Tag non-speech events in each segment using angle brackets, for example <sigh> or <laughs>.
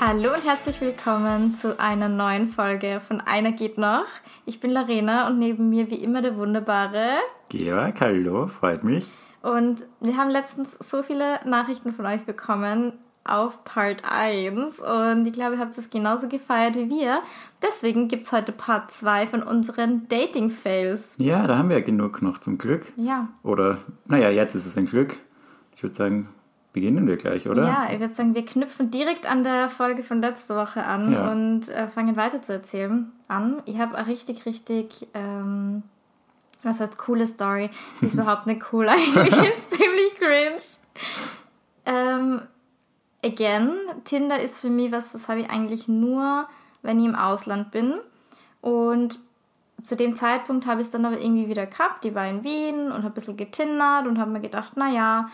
Hallo und herzlich willkommen zu einer neuen Folge von Einer geht noch. Ich bin Larena und neben mir wie immer der wunderbare Georg. Hallo, freut mich. Und wir haben letztens so viele Nachrichten von euch bekommen auf Part 1 und ich glaube, ihr habt es genauso gefeiert wie wir. Deswegen gibt es heute Part 2 von unseren Dating-Fails. Ja, da haben wir ja genug noch zum Glück. Ja. Oder, naja, jetzt ist es ein Glück. Ich würde sagen, beginnen wir gleich, oder? Ja, ich würde sagen, wir knüpfen direkt an der Folge von letzter Woche an Ja. und äh, fangen weiter zu erzählen an. Ich habe eine richtig, richtig, ähm, was heißt coole Story. Die ist <laughs> überhaupt nicht cool eigentlich, <laughs> ist ziemlich cringe. Ähm, again, Tinder ist für mich was, das habe ich eigentlich nur, wenn ich im Ausland bin. Und zu dem Zeitpunkt habe ich es dann aber irgendwie wieder gehabt. Die war in Wien und habe ein bisschen getindert und habe mir gedacht, naja,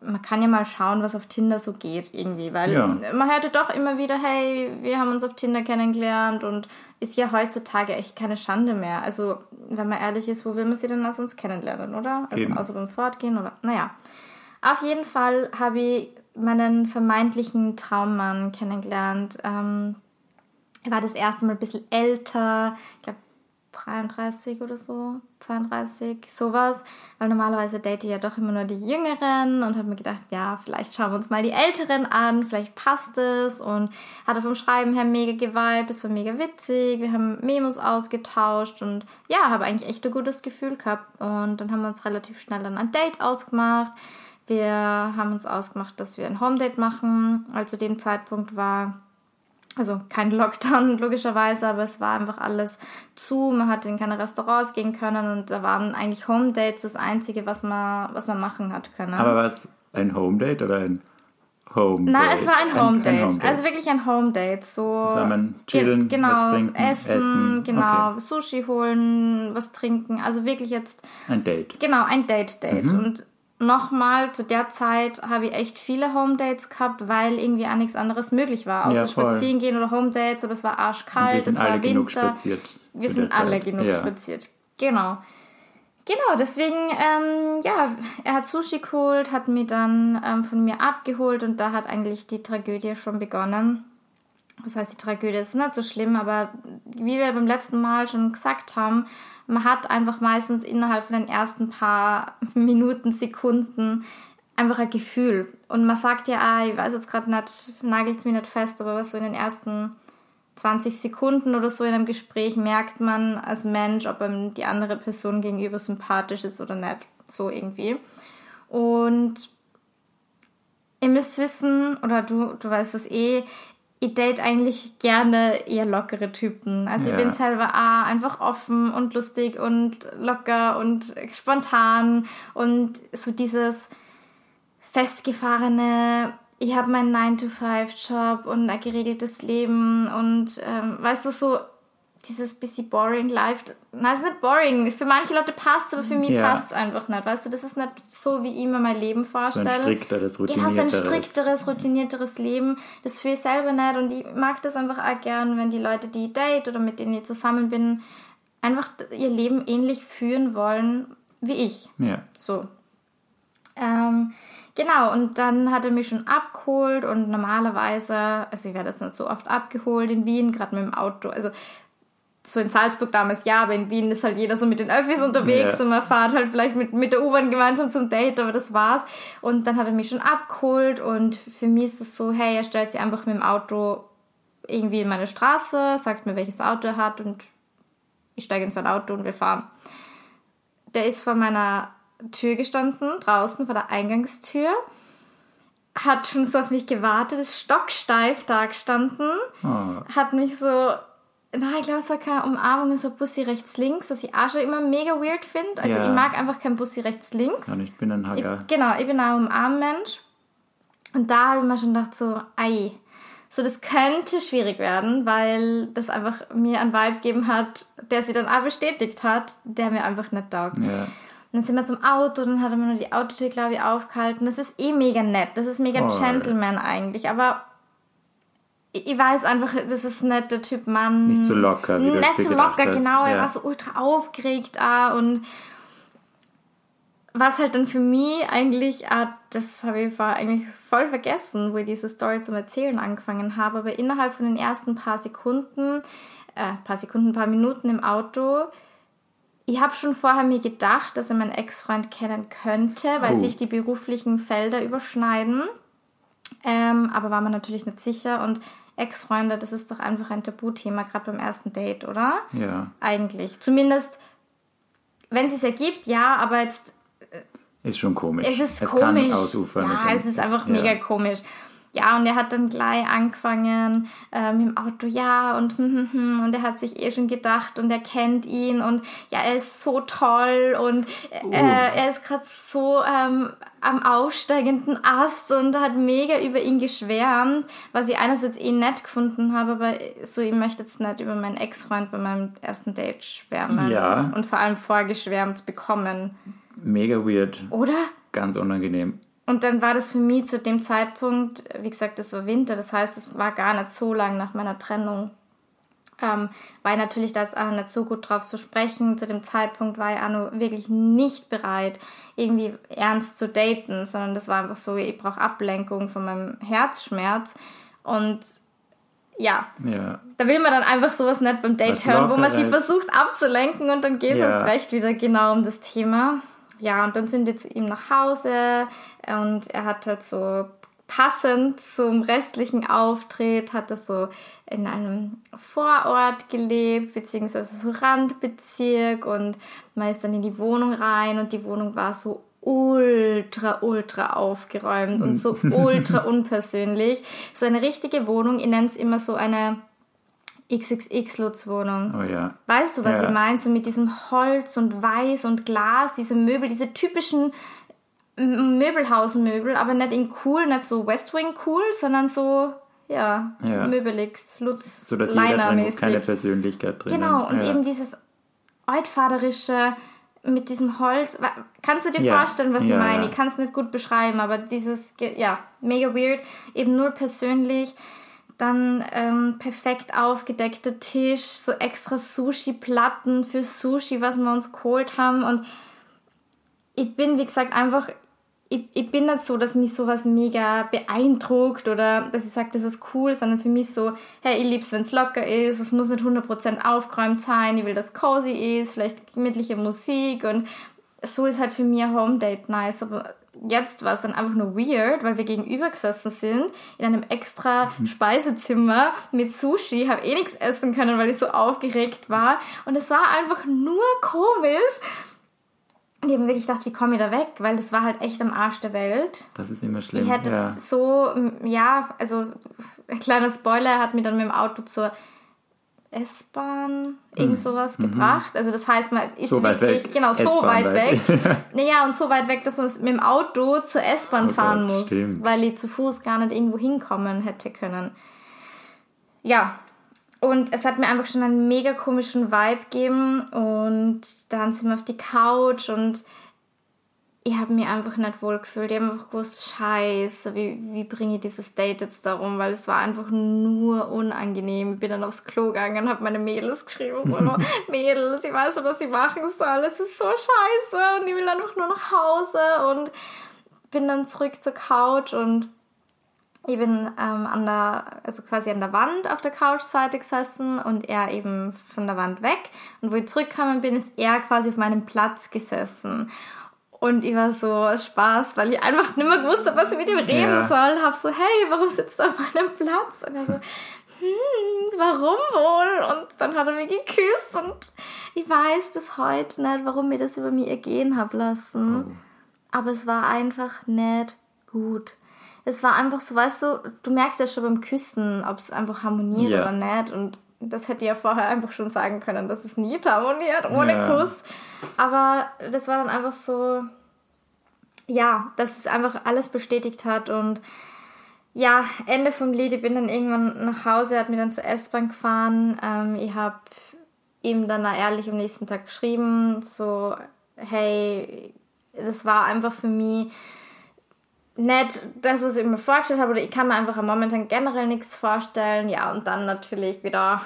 man kann ja mal schauen, was auf Tinder so geht irgendwie, weil Ja. man hört ja doch immer wieder, hey, wir haben uns auf Tinder kennengelernt und ist ja heutzutage echt keine Schande mehr. Also, wenn man ehrlich ist, wo will man sie denn sonst kennenlernen, oder? Also, Eben. außer beim Fortgehen oder, naja. Auf jeden Fall habe ich meinen vermeintlichen Traummann kennengelernt. Ähm, er war das erste Mal ein bisschen älter, ich glaube 33 oder so, 32, sowas. Weil normalerweise date ich ja doch immer nur die Jüngeren und habe mir gedacht, ja, vielleicht schauen wir uns mal die Älteren an, vielleicht passt es. Und hatte vom Schreiben her mega geweibt, das war mega witzig. Wir haben Memos ausgetauscht und ja, habe eigentlich echt ein gutes Gefühl gehabt. Und dann haben wir uns relativ schnell dann ein Date ausgemacht. Wir haben uns ausgemacht, dass wir ein Home-Date machen. Also zu dem Zeitpunkt war also kein Lockdown <laughs> logischerweise, aber es war einfach alles zu. Man hatte in keine Restaurants gehen können und da waren eigentlich Home Dates das Einzige, was man, was man machen hat können. Aber war es ein Home Date oder ein Home Date? Nein, es war ein Home Date. Home Also wirklich ein Home Date. So Zusammen chillen, Ge- genau, was trinken, essen, essen. genau, Okay. Sushi holen, was trinken. Also wirklich jetzt ein Date. Genau, ein Date-Date. Mhm. Und nochmal, zu der Zeit habe ich echt viele Home-Dates gehabt, weil irgendwie auch nichts anderes möglich war. Außer Ja, spazieren gehen oder Home-Dates, aber es war arschkalt, es war Winter. spaziert. Wir sind alle Zeit. genug ja. spaziert. Genau. Genau, deswegen, ähm, ja, er hat Sushi geholt, hat mich dann ähm, von mir abgeholt und da hat eigentlich die Tragödie schon begonnen. Was heißt die Tragödie? Ist nicht so schlimm, aber wie wir beim letzten Mal schon gesagt haben, man hat einfach meistens innerhalb von den ersten paar <laughs> Minuten, Sekunden einfach ein Gefühl. Und man sagt ja, ah, ich weiß jetzt gerade nicht, nagelt es mir nicht fest, aber was so in den ersten 20 Sekunden oder so in einem Gespräch merkt man als Mensch, ob einem die andere Person gegenüber sympathisch ist oder nicht. So irgendwie. Und ihr müsst wissen, oder du, du weißt es eh, ich date eigentlich gerne eher lockere Typen. Also ich Ja. bin selber ah, einfach offen und lustig und locker und spontan und so dieses festgefahrene, ich habe meinen 9-to-5-Job und ein geregeltes Leben und ähm, weißt du, so dieses bisschen boring Life. Nein, es ist nicht boring. Für manche Leute passt es, aber für mich Ja. passt es einfach nicht. Weißt du, das ist nicht so, wie ich mir mein Leben So ein vorstelle. strikteres, Genau, so ein routinierteres. strikteres, routinierteres Leben. Das fühle ich selber nicht und ich mag das einfach auch gern, wenn die Leute, die ich date oder mit denen ich zusammen bin, einfach ihr Leben ähnlich führen wollen wie ich. Ja. So. Ähm, genau, und dann hat er mich schon abgeholt und normalerweise, also ich werde jetzt nicht so oft abgeholt in Wien, gerade mit dem Auto, also so in Salzburg damals ja, aber in Wien ist halt jeder so mit den Öffis unterwegs Ja. und man fährt halt vielleicht mit, mit der U-Bahn gemeinsam zum Date, aber das war's. Und dann hat er mich schon abgeholt und für mich ist es so, hey, er stellt sich einfach mit dem Auto irgendwie in meine Straße, sagt mir, welches Auto er hat und ich steige in sein Auto und wir fahren. Der ist vor meiner Tür gestanden, draußen vor der Eingangstür, hat schon so auf mich gewartet, ist stocksteif da gestanden, Oh, hat mich so, na, ich glaube, es war keine Umarmung, so Bussi rechts links, was ich auch schon immer mega weird finde. Also Ja. ich mag einfach kein Bussi rechts links. und ich bin ein Ich, Hager. genau, ich bin auch ein Umarmmensch. Und da habe ich mir schon gedacht, so, ei, so das könnte schwierig werden, weil das einfach mir einen Vibe gegeben hat, der sie dann auch bestätigt hat, der mir einfach nicht taugt. Ja. Dann sind wir zum Auto, dann hat er mir nur die Autotür, glaube ich, aufgehalten. Das ist eh mega nett. Das ist mega Voll. Gentleman eigentlich. Aber ich weiß einfach, das ist nicht der Typ Mann. Nicht so locker, wie Nicht so locker, genau. Er Ja. war so ultra aufgeregt auch und was halt dann für mich eigentlich, ah, das habe ich eigentlich voll vergessen, wo ich diese Story zum Erzählen angefangen habe, aber innerhalb von den ersten paar Sekunden, äh, paar Sekunden, paar Minuten im Auto, ich habe schon vorher mir gedacht, dass er meinen Ex-Freund kennen könnte, weil Oh. sich die beruflichen Felder überschneiden. Ähm, aber war man natürlich nicht sicher und Ex-Freunde, das ist doch einfach ein Tabuthema, gerade beim ersten Date, oder? Ja, Eigentlich. Zumindest, wenn es sich ergibt, ja, aber jetzt ist schon komisch. es ist es komisch. Kann ausufern. ja, es ist einfach ja. mega komisch. Ja, und er hat dann gleich angefangen ähm, im Auto, ja, und, hm, hm, hm, und er hat sich eh schon gedacht und er kennt ihn und ja, er ist so toll und äh, Uh. er ist gerade so ähm, am aufsteigenden Ast und hat mega über ihn geschwärmt, was ich einerseits eh nett gefunden habe, aber so, ich möchte jetzt nicht über meinen Ex-Freund bei meinem ersten Date schwärmen Ja. und vor allem vorgeschwärmt bekommen, Mega weird. oder? Ganz unangenehm. Und dann war das für mich zu dem Zeitpunkt, wie gesagt, das war Winter, das heißt, es war gar nicht so lang nach meiner Trennung. Ähm, war ich natürlich da jetzt auch nicht so gut drauf zu sprechen. Zu dem Zeitpunkt war ich auch noch wirklich nicht bereit, irgendwie ernst zu daten, sondern das war einfach so, ich brauche Ablenkung von meinem Herzschmerz. Und ja, Ja. da will man dann einfach sowas nicht beim Date hören, wo man sie versucht abzulenken und dann geht es Ja. erst recht wieder genau um das Thema. Ja, und dann sind wir zu ihm nach Hause und er hat halt so passend zum restlichen Auftritt, hat er so in einem Vorort gelebt, beziehungsweise so Randbezirk und man ist dann in die Wohnung rein und die Wohnung war so ultra, ultra aufgeräumt und so <laughs> ultra unpersönlich. So eine richtige Wohnung, ich nenne es immer so eine XXX-Lutz-Wohnung. Oh ja. Weißt du, was Ja. ich meine? So mit diesem Holz und Weiß und Glas, diese Möbel, diese typischen Möbelhausmöbel, aber nicht in cool, nicht so West Wing cool, sondern so, ja, Ja. möbelix, Lutz, So dass jeder drin Liner-mäßig. keine Persönlichkeit drin Genau, und ja. eben dieses altvaterische mit diesem Holz. Kannst du dir Ja. vorstellen, was ich meine? Ich kann es nicht gut beschreiben, aber dieses, ja, mega weird. Eben nur persönlich. Dann ähm, perfekt aufgedeckter Tisch, so extra Sushi-Platten für Sushi, was wir uns geholt haben. Und ich bin, wie gesagt, einfach, ich, ich bin nicht so, dass mich sowas mega beeindruckt oder dass ich sage, das ist cool, sondern für mich so, hey, ich lieb's, wenn es locker ist, es muss nicht 100% aufgeräumt sein, ich will, dass cozy ist, vielleicht gemütliche Musik. Und so ist halt für mich Home Date nice, aber jetzt war es dann einfach nur weird, weil wir gegenüber gesessen sind, in einem extra Speisezimmer mit Sushi, habe eh nichts essen können, weil ich so aufgeregt war und es war einfach nur komisch. Und ich habe mir wirklich gedacht, wie komme ich da weg? Weil das war halt echt am Arsch der Welt. Das ist immer schlimm. Ich hätte ja. so, ja, also ein <laughs> kleiner Spoiler, er hat mich dann mit dem Auto zur S-Bahn, irgend sowas gebracht. Also das heißt, man ist Mhm. So weit wirklich, weg. genau, so weit. weg. <laughs> naja, und so weit weg, dass man mit dem Auto zur S-Bahn Oh fahren Gott, muss, stimmt. weil ich zu Fuß gar nicht irgendwo hinkommen hätte können. Ja, und es hat mir einfach schon einen mega komischen Vibe gegeben und dann sind wir auf die Couch und ich habe mich einfach nicht wohl gefühlt. Ich habe einfach gewusst, scheiße, wie, wie bringe ich dieses Date jetzt darum? Weil es war einfach nur unangenehm. Ich bin dann aufs Klo gegangen und habe meine Mädels geschrieben. So, <laughs> Mädels, ich weiß nicht, was ich machen soll. Es ist so scheiße und ich will einfach nur nach Hause und bin dann zurück zur Couch und ich bin ähm, an der, also quasi an der Wand auf der Couchseite gesessen und er eben von der Wand weg. Und wo ich zurückgekommen bin, ist er quasi auf meinem Platz gesessen. Und ich war so Spaß, weil ich einfach nicht mehr gewusst habe, was ich mit ihm reden Ja. soll. Hab so, hey, warum sitzt du auf meinem Platz? Und er so, hm, warum wohl? Und dann hat er mich geküsst und ich weiß bis heute nicht, warum mir das über mich ergehen hab lassen. Aber es war einfach nicht gut. Es war einfach so, weißt du, du merkst ja schon beim Küssen, ob es einfach harmoniert Ja. oder nicht. Und das hätte ich ja vorher einfach schon sagen können, dass es nie harmoniert ohne Ja. Kuss. Aber das war dann einfach so, ja, dass es einfach alles bestätigt hat und ja, Ende vom Lied, ich bin dann irgendwann nach Hause, er hat mich dann zur S-Bahn gefahren. Ähm, ich habe ihm dann ehrlich am nächsten Tag geschrieben, so, hey, das war einfach für mich nicht das, was ich mir vorgestellt habe, oder ich kann mir einfach momentan generell nichts vorstellen. Ja, und dann natürlich wieder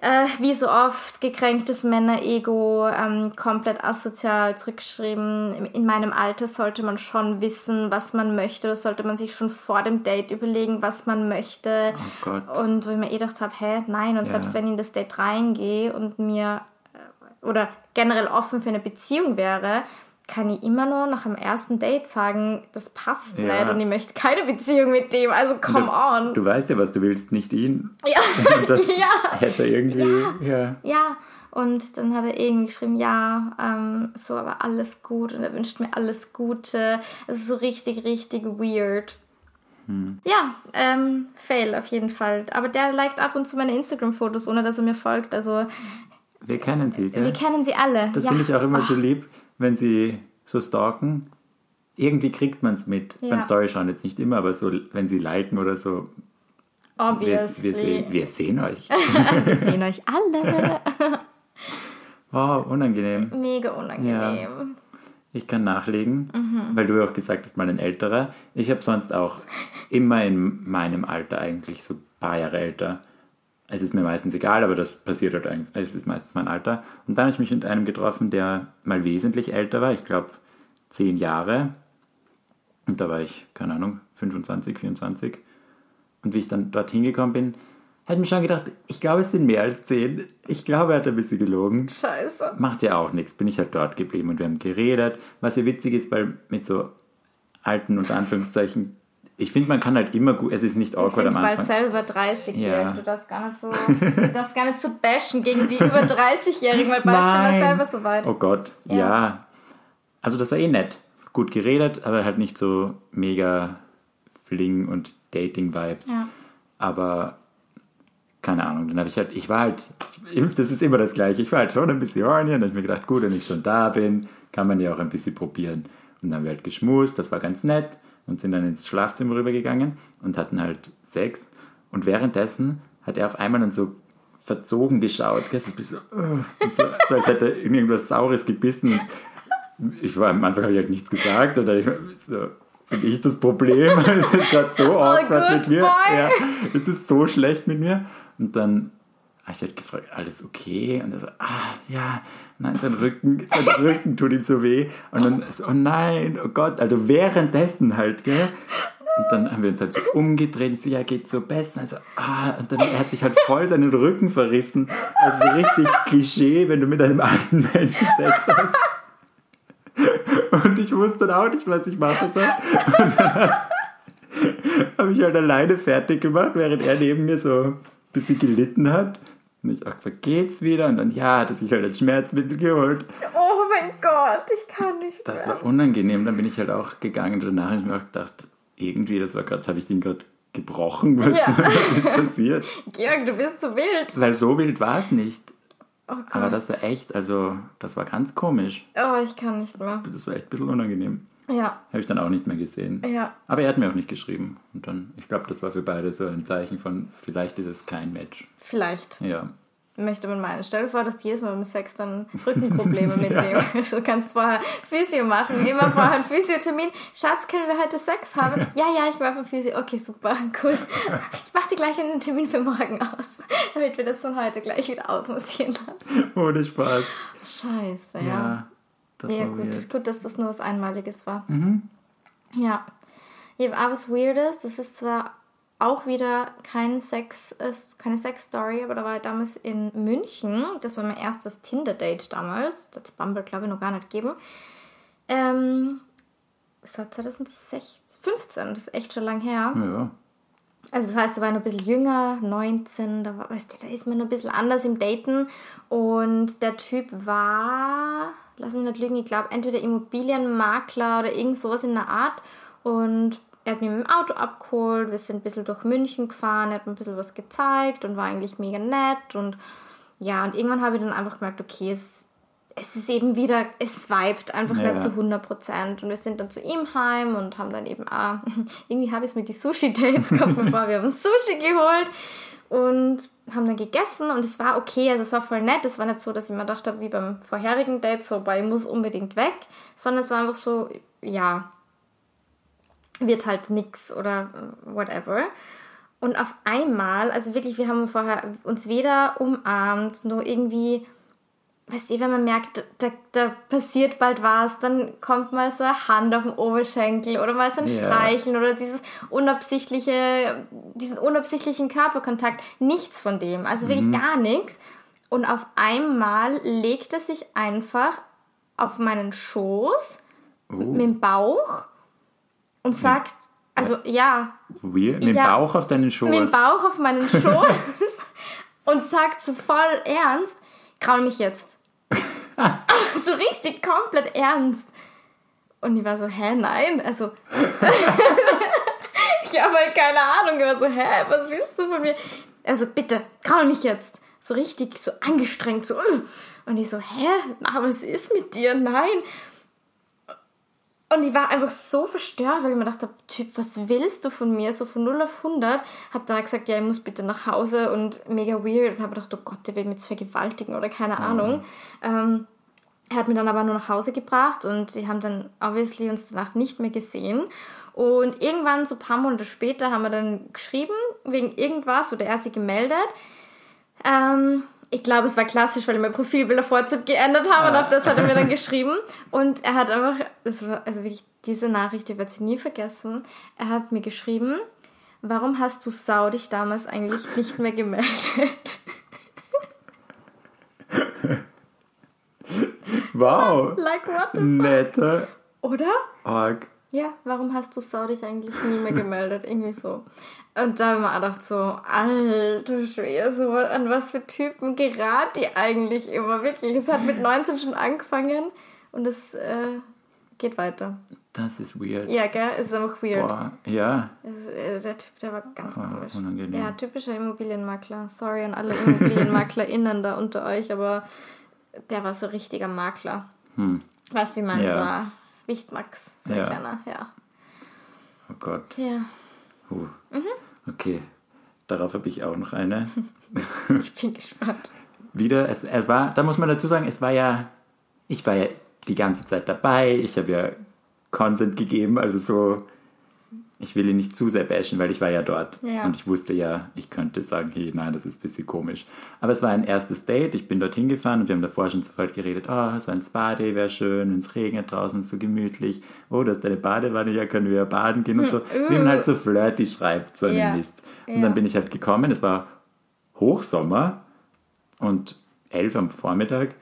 äh, wie so oft gekränktes Männerego, ähm, komplett asozial zurückgeschrieben. In, in meinem Alter sollte man schon wissen, was man möchte, oder sollte man sich schon vor dem Date überlegen, was man möchte. Oh Gott. Und wo ich mir eh gedacht habe, hä, nein, und Ja. selbst wenn ich in das Date reingehe und mir äh, oder generell offen für eine Beziehung wäre, kann ich immer nur nach dem ersten Date sagen, das passt Ja. nicht und ich möchte keine Beziehung mit dem. Also come du, on. Du weißt ja, was du willst, nicht ihn. ja. <laughs> Und das <laughs> Ja. hätte er irgendwie, ja. ja, und dann hat er irgendwie geschrieben, ja, ähm, so, aber alles gut und er wünscht mir alles Gute. Also so richtig, richtig weird. Ja, ähm, Fail auf jeden Fall. Aber der liked ab und zu meine Instagram-Fotos, ohne dass er mir folgt. Also Wir kennen sie, gell? wir kennen sie alle. Das ja. finde ich auch immer so lieb, wenn sie so stalken. Irgendwie kriegt man es mit. Ja. Beim Story schauen jetzt nicht immer, aber so, wenn sie liken oder so. Wir, Obviously. wir, sehen, wir sehen euch. <laughs> Wir sehen euch alle. <laughs> Wow, unangenehm. Mega unangenehm. Ich kann nachlegen, Mhm. weil du ja auch gesagt hast, mal ein älterer. Ich habe sonst auch immer in meinem Alter eigentlich, so ein paar Jahre älter. Es ist mir meistens egal, aber das passiert halt eigentlich. Es ist meistens mein Alter. Und dann habe ich mich mit einem getroffen, der mal wesentlich älter war. Ich glaube, zehn Jahre. Und da war ich, keine Ahnung, 25, 24. Und wie ich dann dorthin gekommen bin, ich mir schon gedacht, ich glaube, es sind mehr als zehn. Ich glaube, er hat ein bisschen gelogen. Scheiße. Macht ja auch nichts, bin ich halt dort geblieben und wir haben geredet. Was ja witzig ist, weil mit so alten, unter Anführungszeichen, ich finde, man kann halt immer gut, es ist nicht Wir awkward sind am bald Anfang. selber 30 Ja. Du darfst gar nicht so, <laughs> du darfst gar nicht so bashen gegen die über 30-Jährigen, weil bald sind wir Nein. selber so weit. Oh Gott, Ja. ja. Also das war eh nett. Gut geredet, aber halt nicht so mega Fling- und Dating-Vibes. Ja. Aber keine Ahnung, dann habe ich halt, ich war halt, das ist immer das Gleiche, ich war halt schon ein bisschen horny und dann habe ich mir gedacht, gut, wenn ich schon da bin, kann man ja auch ein bisschen probieren. Und dann haben wir halt geschmust, das war ganz nett und sind dann ins Schlafzimmer rübergegangen und hatten halt Sex. Und währenddessen hat er auf einmal dann so verzogen geschaut, gell, so und so, so als hätte er irgendwas Saures gebissen. Ich war am Anfang habe ich halt nichts gesagt hab ich so, bin ich das Problem? <laughs> Es ist gerade so awkward good mit mir. Ja, es ist so schlecht mit mir. Und dann ich halt gefragt, alles okay? Und er so, ah, ja, nein, sein Rücken, sein <laughs> Rücken tut ihm so weh. Und dann so, oh nein, oh Gott, also währenddessen halt, gell? Und dann haben wir uns halt so umgedreht. Ich so, ja, geht so besser. Also, ah, und dann er hat sich halt voll seinen Rücken verrissen. Also so richtig Klischee, wenn du mit einem alten Menschen Sex hast. Und ich wusste dann auch nicht, was ich machen soll. Und dann habe ich halt alleine fertig gemacht, während er neben mir so ein bisschen gelitten hat. Und ich auch gefragt, geht's wieder? Und dann, ja, hat er sich halt ein Schmerzmittel geholt. Oh mein Gott, ich kann nicht Das mehr. war unangenehm. Dann bin ich halt auch gegangen und danach habe ich mir auch gedacht, irgendwie, das war gerade, habe ich den gerade gebrochen? Was, Ja. <laughs> was ist passiert? Georg, du bist zu wild. Weil so wild war es nicht. Oh. Aber das war echt, also, das war ganz komisch. oh, ich kann nicht mehr. Das war echt ein bisschen unangenehm. Ja, Habe ich dann auch nicht mehr gesehen. ja. Aber er hat mir auch nicht geschrieben. Und dann, ich glaube, das war für beide so ein Zeichen von, vielleicht ist es kein Match. Vielleicht. Ja. Möchte man meinen. Stell dir vor, dass du jedes Mal beim Sex dann Rückenprobleme <laughs> mit Ja. dem. Du kannst vorher Physio machen. Immer vorher einen Physiothermin. Schatz, können wir heute Sex haben? Ja, ja, ich war vom Physio. Okay, super, cool. Ich mache dir gleich einen Termin für morgen aus, damit wir das von heute gleich wieder ausmassieren lassen. Ohne Spaß. Scheiße, Ja. ja. Das Ja, gut, weird. gut, dass das nur was Einmaliges war. Mhm. Ja. Ich habe auch was Weirdes. Das ist zwar auch wieder kein Sex, ist keine Sex-Story, aber da war ich damals in München. Das war mein erstes Tinder-Date damals. Das Bumble, glaube ich, noch gar nicht gegeben. Ähm, das war 2015, das ist echt schon lang her. Ja. Also das heißt, er war noch ein bisschen jünger, 19, da, war, weißt du, da ist man noch ein bisschen anders im Daten. Und der Typ war, lass mich nicht lügen, ich glaube entweder Immobilienmakler oder irgend sowas in der Art. Und er hat mich mit dem Auto abgeholt, wir sind ein bisschen durch München gefahren, er hat mir ein bisschen was gezeigt und war eigentlich mega nett. Und ja, und irgendwann habe ich dann einfach gemerkt, okay, es, es ist eben wieder, es vibet einfach Ja. nicht zu 100 Prozent. Und wir sind dann zu ihm heim und haben dann eben auch, <laughs> irgendwie habe ich es mit die Sushi-Dates, kommt mir vor, wir haben Sushi geholt und haben dann gegessen und es war okay, also es war voll nett. Es war nicht so, dass ich mir gedacht habe, wie beim vorherigen Date, so, bei ich muss unbedingt weg, sondern es war einfach so, ja, wird halt nix oder äh, whatever. Und auf einmal, also wirklich, wir haben vorher uns weder umarmt, nur irgendwie, weißt du, wenn man merkt, da, da passiert bald was, dann kommt mal so eine Hand auf den Oberschenkel oder mal so ein Ja. Streicheln oder dieses unabsichtliche, diesen unabsichtlichen Körperkontakt. Nichts von dem, also wirklich gar nichts. Und auf einmal legt er sich einfach auf meinen Schoß Oh, mit dem Bauch und sagt, also ja, weird. Mit dem Ja. Bauch auf deinen Schoß. mit dem Bauch auf meinen Schoß <laughs> und sagt so voll ernst, kraul mich jetzt. <laughs> so richtig komplett ernst. Und ich war so, hä, nein, also <laughs> ich habe halt keine Ahnung, ich war so, hä, was willst du von mir? Also bitte, kraul mich jetzt. So richtig, so angestrengt, so. "Ugh." Und ich so, hä, na, was ist mit dir? Nein. Und ich war einfach so verstört, weil ich mir dachte, Typ, was willst du von mir? So von 0 auf 100. Hab dann gesagt, ja, ich muss bitte nach Hause und mega weird. Und habe gedacht, oh Gott, der will mich jetzt vergewaltigen oder keine Ahnung. Ähm, er hat mich dann aber nur nach Hause gebracht und wir haben dann obviously uns danach nicht mehr gesehen. Und irgendwann, so ein paar Monate später, haben wir dann geschrieben wegen irgendwas oder er hat sich gemeldet. Ähm, ich glaube, es war klassisch, weil ich mein Profilbild auf WhatsApp geändert habe und auf das hat er mir dann geschrieben. Und er hat einfach, das war also wirklich diese Nachricht, die werde ich nie vergessen. Er hat mir geschrieben, warum hast du Sau dich damals eigentlich nicht mehr gemeldet? Wow. like what the Netter. Oder? Org. Ja, warum hast du Sau dich eigentlich nie mehr gemeldet? Irgendwie so. Und da habe ich mir auch gedacht so, alter Schwede, so an was für Typen gerät die eigentlich immer, wirklich. Es hat mit 19 schon angefangen und es äh, geht weiter. Das ist weird. Ja, gell? Es ist einfach weird. Boah. Ja. Es, äh, der Typ, der war ganz Ah, komisch. unangenehm. Ja, typischer Immobilienmakler. Sorry an alle ImmobilienmaklerInnen da unter euch, aber der war so richtiger Makler. Weißt du, wie man Hm. Ja. so Wichtmax, so ein Ja. kleiner, ja. Oh Gott. Ja, Huh. Mhm. Okay. Darauf habe ich auch noch eine. <laughs> ich bin gespannt. Wieder, es, es war, da muss man dazu sagen, es war ja, ich war ja die ganze Zeit dabei, ich habe ja Consent gegeben, also so, ich will ihn nicht zu sehr bashen, weil ich war ja dort. Ja. Und ich wusste ja, ich könnte sagen, hey, nein, das ist ein bisschen komisch. Aber es war ein erstes Date, ich bin dorthin gefahren und wir haben davor schon sofort geredet, oh, so ein Spa-Day wäre schön, wenn es regnet draußen, ist so gemütlich. Oh, da ist deine Badewanne, ja, können wir ja baden gehen und so. Wie man halt so flirty schreibt, so einen Ja. Mist. Und Ja. dann bin ich halt gekommen, es war Hochsommer und elf am Vormittag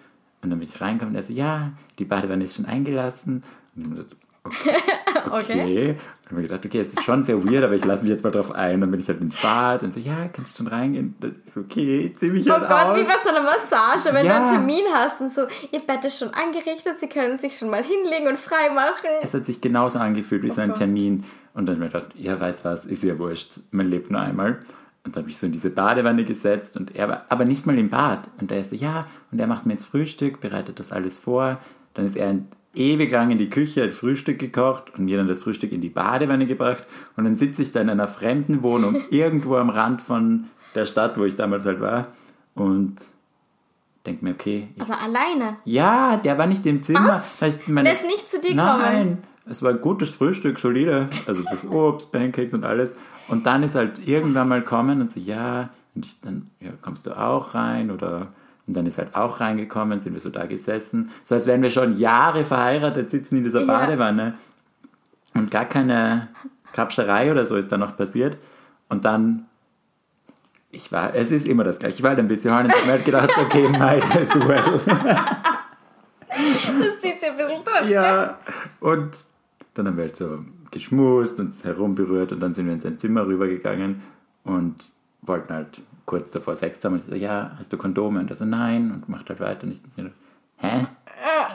und dann bin ich reingekommen und er so, ja, die Badewanne ist schon eingelassen. Und ich <laughs> okay. Okay. Dann habe ich gedacht, okay, es ist schon sehr weird, aber ich lasse mich jetzt mal drauf ein. Dann bin ich halt ins Bad und so, ja, kannst du schon reingehen? Dann ist okay, zieh mich Oh halt Gott, aus. wie bei so einer Massage, wenn Ja. du einen Termin hast und so, ihr Bett ist schon angerichtet, sie können sich schon mal hinlegen und frei machen. Es hat sich genauso angefühlt wie so ein Gott. Termin. Und dann habe ich mir gedacht, ja, weißt was, ist ja wurscht, man lebt nur einmal. Und dann habe ich so in diese Badewanne gesetzt und er war aber nicht mal im Bad. Und er ist so, ja, und er macht mir jetzt Frühstück, bereitet das alles vor. Dann ist er ein- ewig lang in die Küche, hat Frühstück gekocht und mir dann das Frühstück in die Badewanne gebracht. Und dann sitze ich da in einer fremden Wohnung, <laughs> irgendwo am Rand von der Stadt, wo ich damals halt war. Und denke mir, okay, ich Aber alleine. ja, der war nicht im Zimmer. Was? Meine- Der ist nicht zu dir Nein, gekommen? es war ein gutes Frühstück, solide. Also so <laughs> Obst, Pancakes und alles. Und dann ist halt irgendwann mal kommen und so, ja, und ich dann, ja, kommst du auch rein? Oder und dann ist halt auch reingekommen, sind wir so da gesessen. So als wären wir schon Jahre verheiratet, sitzen in dieser Ja. Badewanne. Und gar keine Krapscherei oder so ist da noch passiert. Und dann, ich war, es ist immer das gleiche. Ich war halt ein bisschen horny und hab mir halt gedacht, <laughs> okay, might as well. Das zieht sich ein bisschen durch. Ja, und dann haben wir halt so geschmust und herumberührt und dann sind wir in sein Zimmer rübergegangen und wollten halt kurz davor Sex haben. Und ich so, ja, hast du Kondome? Und er so, nein. Und macht halt weiter. Und ich dachte, hä?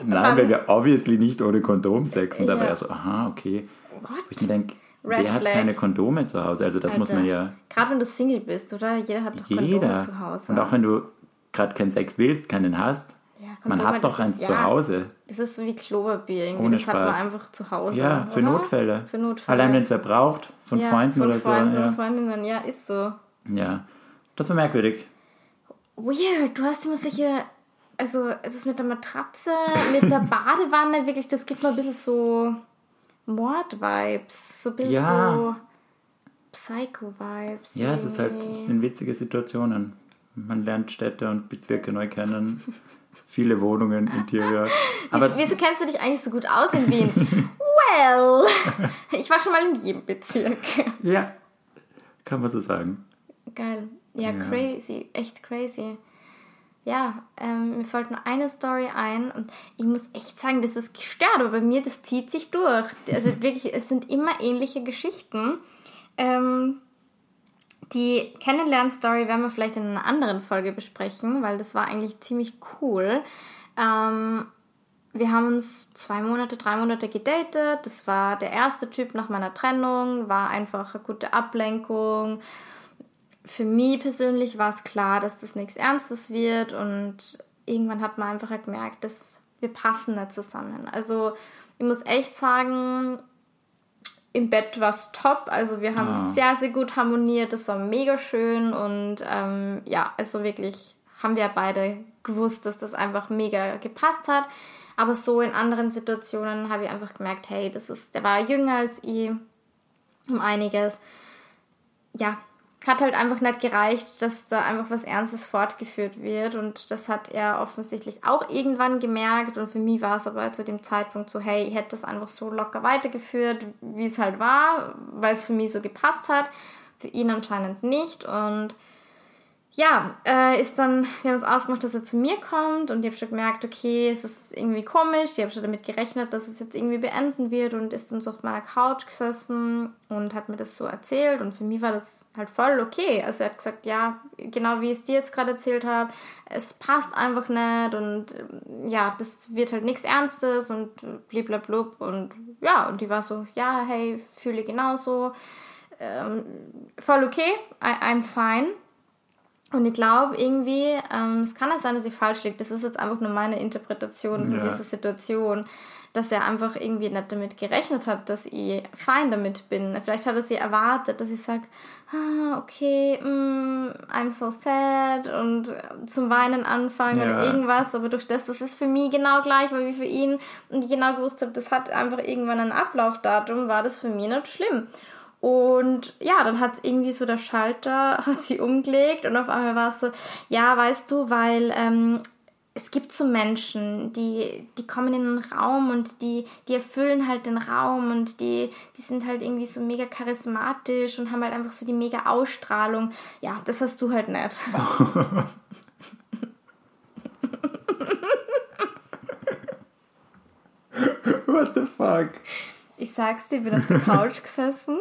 Nein, dann- weil wir obviously nicht ohne Kondom Sex. Und da war er so, aha, okay. What? Ich mir denke, Red wer hat flag. keine Kondome zu Hause? Also das muss man ja Gerade wenn du Single bist, oder? Jeder hat doch Kondome jeder. zu Hause. Und auch wenn du gerade keinen Sex willst, keinen hast, Ja, man Kondome, hat doch eins ist- zu ja, Hause. Das ist so wie Klopapier irgendwie. Ohne das hat man Spaß. einfach zu Hause. Ja, für oder? Notfälle. Für Notfälle. Allein wenn es wer braucht, von ja, Freunden von oder Freunden so. Ja. Freundinnen, ja, ist so. ja, das war merkwürdig. Weird, du hast immer solche, also das mit der Matratze, mit der <laughs> Badewanne, wirklich, das gibt mir ein bisschen so Mord-Vibes. So ein bisschen Ja. so, Psycho-Vibes. Ja, es ist halt, irgendwie. es sind witzige Situationen. Man lernt Städte und Bezirke neu kennen. <laughs> Viele Wohnungen, Interieur. Aber wieso, wieso kennst du dich eigentlich so gut aus in Wien? well, <laughs> ich war schon mal in jedem Bezirk. ja, kann man so sagen. Geil. Ja, Ja. crazy. Echt crazy. Ja, ähm, mir fällt nur eine Story ein und ich muss echt sagen, das ist gestört, aber bei mir, das zieht sich durch. Also <laughs> wirklich, es sind immer ähnliche Geschichten. Ähm, die Kennenlern-Story werden wir vielleicht in einer anderen Folge besprechen, weil das war eigentlich ziemlich cool. Ähm, wir haben uns zwei Monate, drei Monate gedatet. Das war der erste Typ nach meiner Trennung, war einfach eine gute Ablenkung. Für mich persönlich war es klar, dass das nichts Ernstes wird und irgendwann hat man einfach halt gemerkt, dass wir passen nicht zusammen. Also ich muss echt sagen, im Bett war es top. Also wir haben Ah. sehr, sehr gut harmoniert. Das war mega schön und ähm, ja, also wirklich haben wir beide gewusst, dass das einfach mega gepasst hat. Aber so in anderen Situationen habe ich einfach gemerkt, hey, das ist, der war jünger als ich um einiges. Ja, hat halt einfach nicht gereicht, dass da einfach was Ernstes fortgeführt wird. Und das hat er offensichtlich auch irgendwann gemerkt. Und für mich war es aber zu dem Zeitpunkt so, hey, ich hätte das einfach so locker weitergeführt, wie es halt war, weil es für mich so gepasst hat, für ihn anscheinend nicht. Und ja, äh, ist dann, wir haben uns ausgemacht, dass er zu mir kommt und ich habe schon gemerkt, okay, es ist irgendwie komisch. Ich habe schon damit gerechnet, dass es jetzt irgendwie beenden wird und ist dann so auf meiner Couch gesessen und hat mir das so erzählt und für mich war das halt voll okay. Also er hat gesagt, ja, genau wie ich es dir jetzt gerade erzählt habe, es passt einfach nicht und ähm, ja, das wird halt nichts Ernstes und bliblablub und ja, und die war so, ja, hey, fühle genauso. Ähm, voll okay, I, I'm fine. Und ich glaube irgendwie, ähm, es kann auch sein, dass ich falsch liege. Das ist jetzt einfach nur meine Interpretation von Ja. dieser Situation, dass er einfach irgendwie nicht damit gerechnet hat, dass ich fein damit bin. Vielleicht hat er sie erwartet, dass ich sage, ah, okay, mm, I'm so sad und zum Weinen anfange oder Ja. irgendwas. Aber durch das, das ist für mich genau gleich war wie für ihn und ich genau gewusst habe, das hat einfach irgendwann ein Ablaufdatum, war das für mich nicht schlimm. Und ja, dann hat irgendwie so der Schalter, <laughs> hat sie umgelegt und auf einmal war es so, ja, weißt du, weil ähm, es gibt so Menschen, die, die kommen in den Raum und die, die erfüllen halt den Raum und die, die sind halt irgendwie so mega charismatisch und haben halt einfach so die mega Ausstrahlung. Ja, das hast du halt nicht. <laughs> <laughs> What the fuck? Ich sag's dir, ich bin auf der Couch gesessen.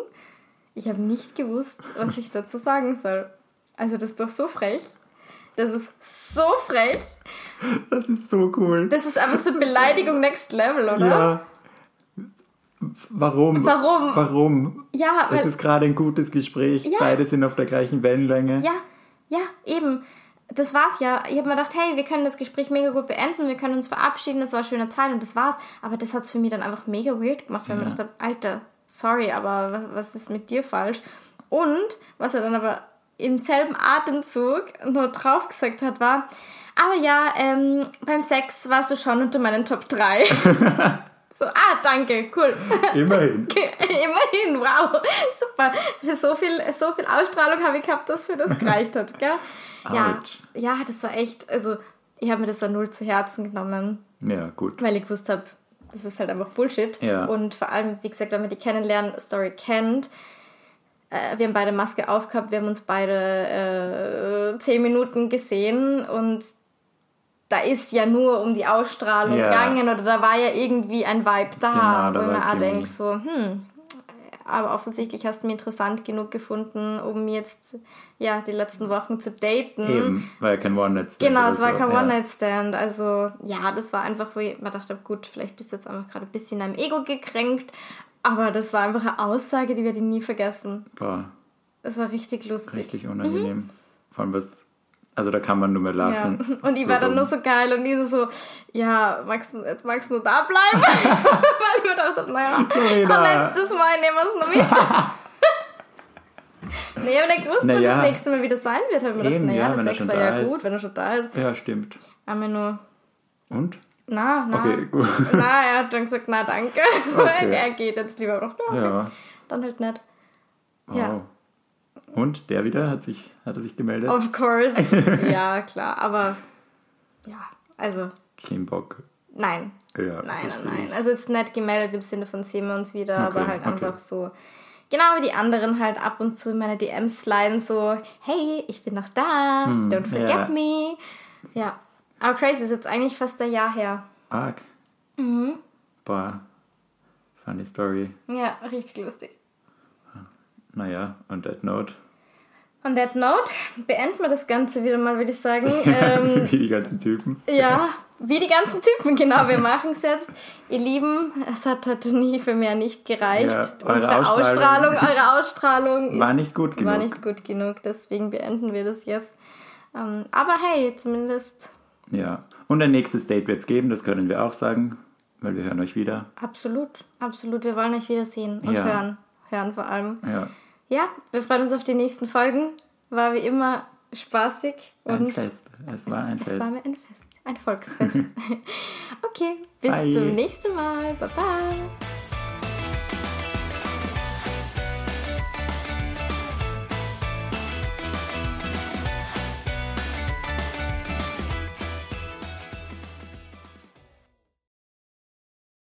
Ich habe nicht gewusst, was ich dazu sagen soll. Also das ist doch so frech. Das ist so frech. Das ist so cool. Das ist einfach so Beleidigung next level, oder? Ja. Warum? Warum? Warum? Ja, Es weil, ist gerade ein gutes Gespräch. Ja. Beide sind auf der gleichen Wellenlänge. ja, ja, eben. Das war's ja. Ich habe mir gedacht, hey, wir können das Gespräch mega gut beenden, wir können uns verabschieden, das war eine schöne Zeit und das war's. Aber das hat's für mich dann einfach mega weird gemacht, weil ich mir gedacht habe, Alter, sorry, aber was, was ist mit dir falsch? Und was er dann aber im selben Atemzug nur drauf gesagt hat, war, aber ja, ähm, beim Sex warst du schon unter meinen Top 3. <laughs> so, ah, danke, cool. Immerhin. <laughs> Immerhin, wow, super. Für so viel, so viel Ausstrahlung habe ich gehabt, dass mir das gereicht hat, gell? Ja, ja, das war echt, also ich habe mir das dann null zu Herzen genommen, Ja, gut. weil ich gewusst habe, das ist halt einfach Bullshit. Ja. Und vor allem, wie gesagt, wenn man die Kennenlernen-Story kennt, äh, wir haben beide Maske aufgehabt, wir haben uns beide äh, zehn Minuten gesehen und da ist ja nur um die Ausstrahlung Ja. gegangen oder da war ja irgendwie ein Vibe da, Genau, da wo mir auch denke, so, hm, aber offensichtlich hast du mich interessant genug gefunden, um jetzt ja die letzten Wochen zu daten. Eben, war ja kein One-Night-Stand. Genau, es war so. kein. One-Night-Stand. Also, ja, das war einfach, wo ich mir dachte, gut, vielleicht bist du jetzt einfach gerade ein bisschen am Ego gekränkt. Aber das war einfach eine Aussage, die werde ich nie vergessen. Boah, Das war richtig lustig. richtig unangenehm. Vor allem was, also da kann man nur mehr Mhm. Ja. lachen. <laughs> Und ich war dann nur so geil und die so, ja, magst du, magst nur da bleiben? <laughs> <laughs> Weil ich mir dachte, naja, letztes Mal nehmen wir es noch mit. nee, aber nicht gewusst, wann Naja. das nächste Mal wieder sein wird. Hab ich mir gedacht, naja, ja, das Sex war ja ist. gut, wenn er schon da ist. Ja, stimmt. Haben wir nur, Und? na, na. Okay, gut. Na, er hat dann gesagt, na danke. Okay. er geht jetzt lieber noch. Okay. Ja. Dann halt nicht. Wow. Ja. Und der wieder hat sich, hat er sich gemeldet? Of course. <laughs> ja, klar. Aber ja, also Kein Bock. nein. Ja, Nein, nein, nein. Also jetzt nicht gemeldet im Sinne von sehen wir uns wieder, aber halt okay. einfach so. Genau wie die anderen halt ab und zu in meine DMs sliden, so, hey, ich bin noch da, don't forget Hm, ja. me. Ja. Aber crazy, ist jetzt eigentlich fast ein Jahr her. Arg. Mhm. Boah. Funny Story. Ja, richtig lustig. Naja, on that note. On that note, beenden wir das Ganze wieder mal, würde ich sagen. <laughs> ähm, Wie die ganzen Typen. ja, wie die ganzen Typen, genau, wir machen es jetzt. Ihr Lieben, es hat heute nie für mehr nicht gereicht. Ja, eure Unsere Ausstrahlung- Ausstrahlung, eure Ausstrahlung <laughs> War ist- nicht gut genug. war nicht gut genug, deswegen beenden wir das jetzt. Ähm, aber hey, zumindest Ja. Und ein nächstes Date wird es geben, das können wir auch sagen, weil wir hören euch wieder. absolut, absolut, wir wollen euch wiedersehen und Ja. hören. Hören vor allem. Ja. Ja, wir freuen uns auf die nächsten Folgen. War wie immer spaßig und Ein Fest. Es war ein es Fest. war mir ein Fest. Ein Volksfest. <laughs> okay, bis Bye. zum nächsten Mal. Bye bye.